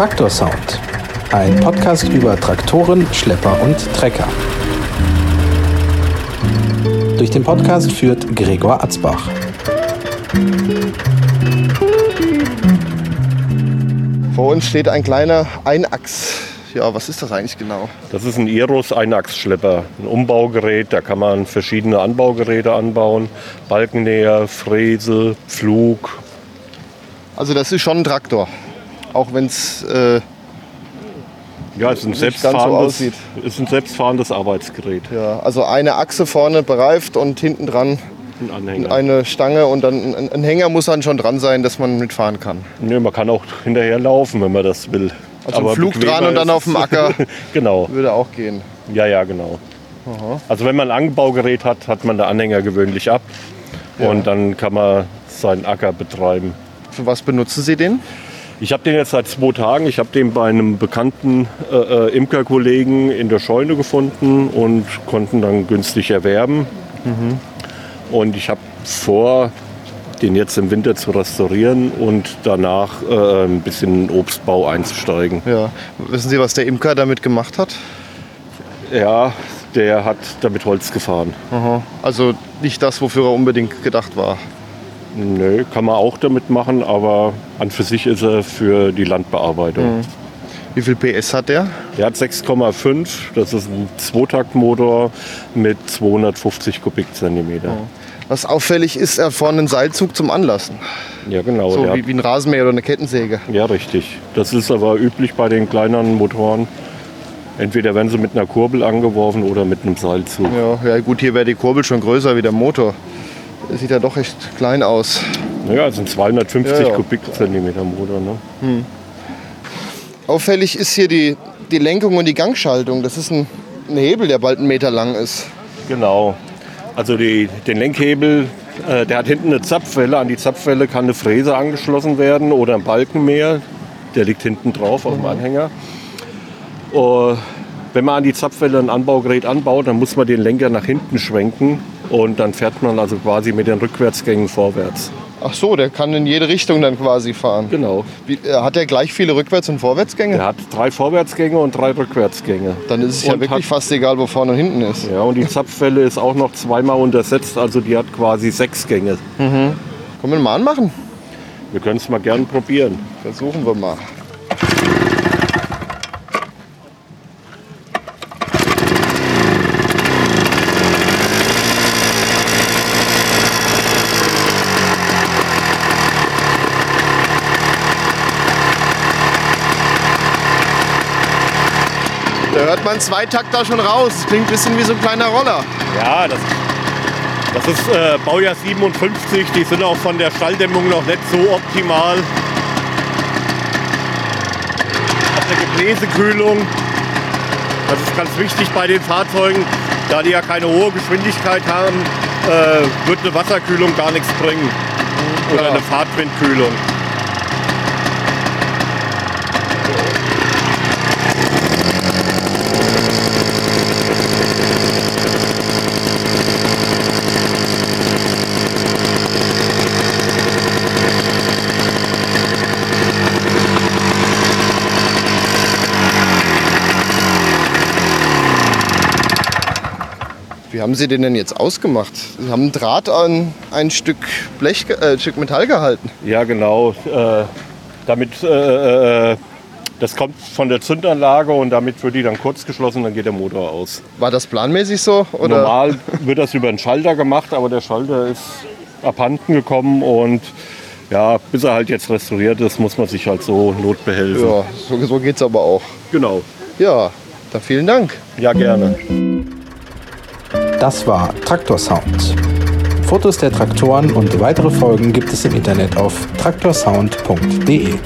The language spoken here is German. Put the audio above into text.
Traktor Sound. Ein Podcast über Traktoren, Schlepper und Trecker. Durch den Podcast führt Gregor Atzbach. Vor uns steht ein kleiner Einachs. Ja, was ist das eigentlich genau? Das ist ein Eros Einachsschlepper, ein Umbaugerät. Da kann man verschiedene Anbaugeräte anbauen. Balkennäher, Fräse, Pflug. Also das ist schon ein Traktor. Auch wenn es äh, Ja, es ist ein, so selbstfahrendes, aussieht. ist ein selbstfahrendes Arbeitsgerät. ja, also eine Achse vorne bereift und hinten dran Ein eine Stange und dann ein, ein Hänger muss dann schon dran sein, dass man mitfahren kann. Nee, man kann auch hinterher laufen, wenn man das will. Also ein Flug dran und dann auf dem Acker. genau, Würde auch gehen. ja, ja, genau. Also wenn man ein Anbaugerät hat, hat man den Anhänger gewöhnlich ab. Und dann kann man seinen Acker betreiben. Für was benutzen Sie den? Ich habe den jetzt seit zwei Tagen. Ich habe den bei einem bekannten äh, äh, Imkerkollegen in der Scheune gefunden und konnten dann günstig erwerben. Und ich habe vor, den jetzt im Winter zu restaurieren und danach äh, ein bisschen in Obstbau einzusteigen. Ja. Wissen Sie, was der Imker damit gemacht hat? Ja, der hat damit Holz gefahren. Aha. Also nicht das, wofür er unbedingt gedacht war. Nö, kann man auch damit machen, aber an für sich ist er für die Landbearbeitung. Wie viel PS hat der? Der hat 6,5, das ist ein Zweitaktmotor mit 250 Kubikzentimeter. Was auffällig ist, er vorne einen Seilzug zum Anlassen. Ja, genau. So wie, wie ein Rasenmäher oder eine Kettensäge. ja, richtig. Das ist aber üblich bei den kleineren Motoren. Entweder werden sie mit einer Kurbel angeworfen oder mit einem Seilzug. Ja, ja gut, hier wäre die Kurbel schon größer wie der Motor. Sieht ja doch recht klein aus. Naja, es sind 250 Ja, ja. Kubikzentimeter Motor. Ne? Auffällig ist hier die, die Lenkung und die Gangschaltung. Das ist ein, ein Hebel, der bald einen Meter lang ist. Genau. Also die, den Lenkhebel, äh, der hat hinten eine Zapfwelle. An die Zapfwelle kann eine Fräse angeschlossen werden oder ein Balkenmäher. Der liegt hinten drauf auf dem Anhänger. Äh, wenn man an die Zapfwelle ein Anbaugerät anbaut, dann muss man den Lenker nach hinten schwenken und dann fährt man also quasi mit den Rückwärtsgängen vorwärts. Ach so, der kann in jede Richtung dann quasi fahren. Genau. Wie, äh, hat er gleich viele Rückwärts- und Vorwärtsgänge? Der hat drei Vorwärtsgänge und drei Rückwärtsgänge. Dann ist es ja Und wirklich hat- fast egal, wo vorne und hinten ist. Ja, und die Zapfwelle ist auch noch zweimal untersetzt, also die hat quasi sechs Gänge. Können wir mal anmachen? Wir können es mal gern probieren. Versuchen wir mal. Da hört man zwei Takter schon raus. Das klingt ein bisschen wie so ein kleiner Roller. Ja, das, das ist äh, Baujahr 57. Die sind auch von der Schalldämmung noch nicht so optimal. Auf der Gebläsekühlung, das ist ganz wichtig bei den Fahrzeugen, da die ja keine hohe Geschwindigkeit haben, äh, wird eine Wasserkühlung gar nichts bringen. Oder Ja. eine Fahrtwindkühlung. Wie haben Sie den denn jetzt ausgemacht? Sie haben einen Draht an ein Stück Blech, äh, ein Stück Metall gehalten. Ja, genau. Äh, damit, äh, äh, das kommt von der Zündanlage und damit wird die dann kurz geschlossen, dann geht der Motor aus. War das planmäßig so? Oder? Normal wird das über einen Schalter gemacht, aber der Schalter ist abhanden gekommen und ja, bis er halt jetzt restauriert ist, muss man sich halt so notbehelfen. Ja, so, so geht's aber auch. Genau. Ja, dann vielen Dank. Ja, gerne. Das war Traktor Sound. Fotos der Traktoren und weitere Folgen gibt es im Internet auf traktorsound.de.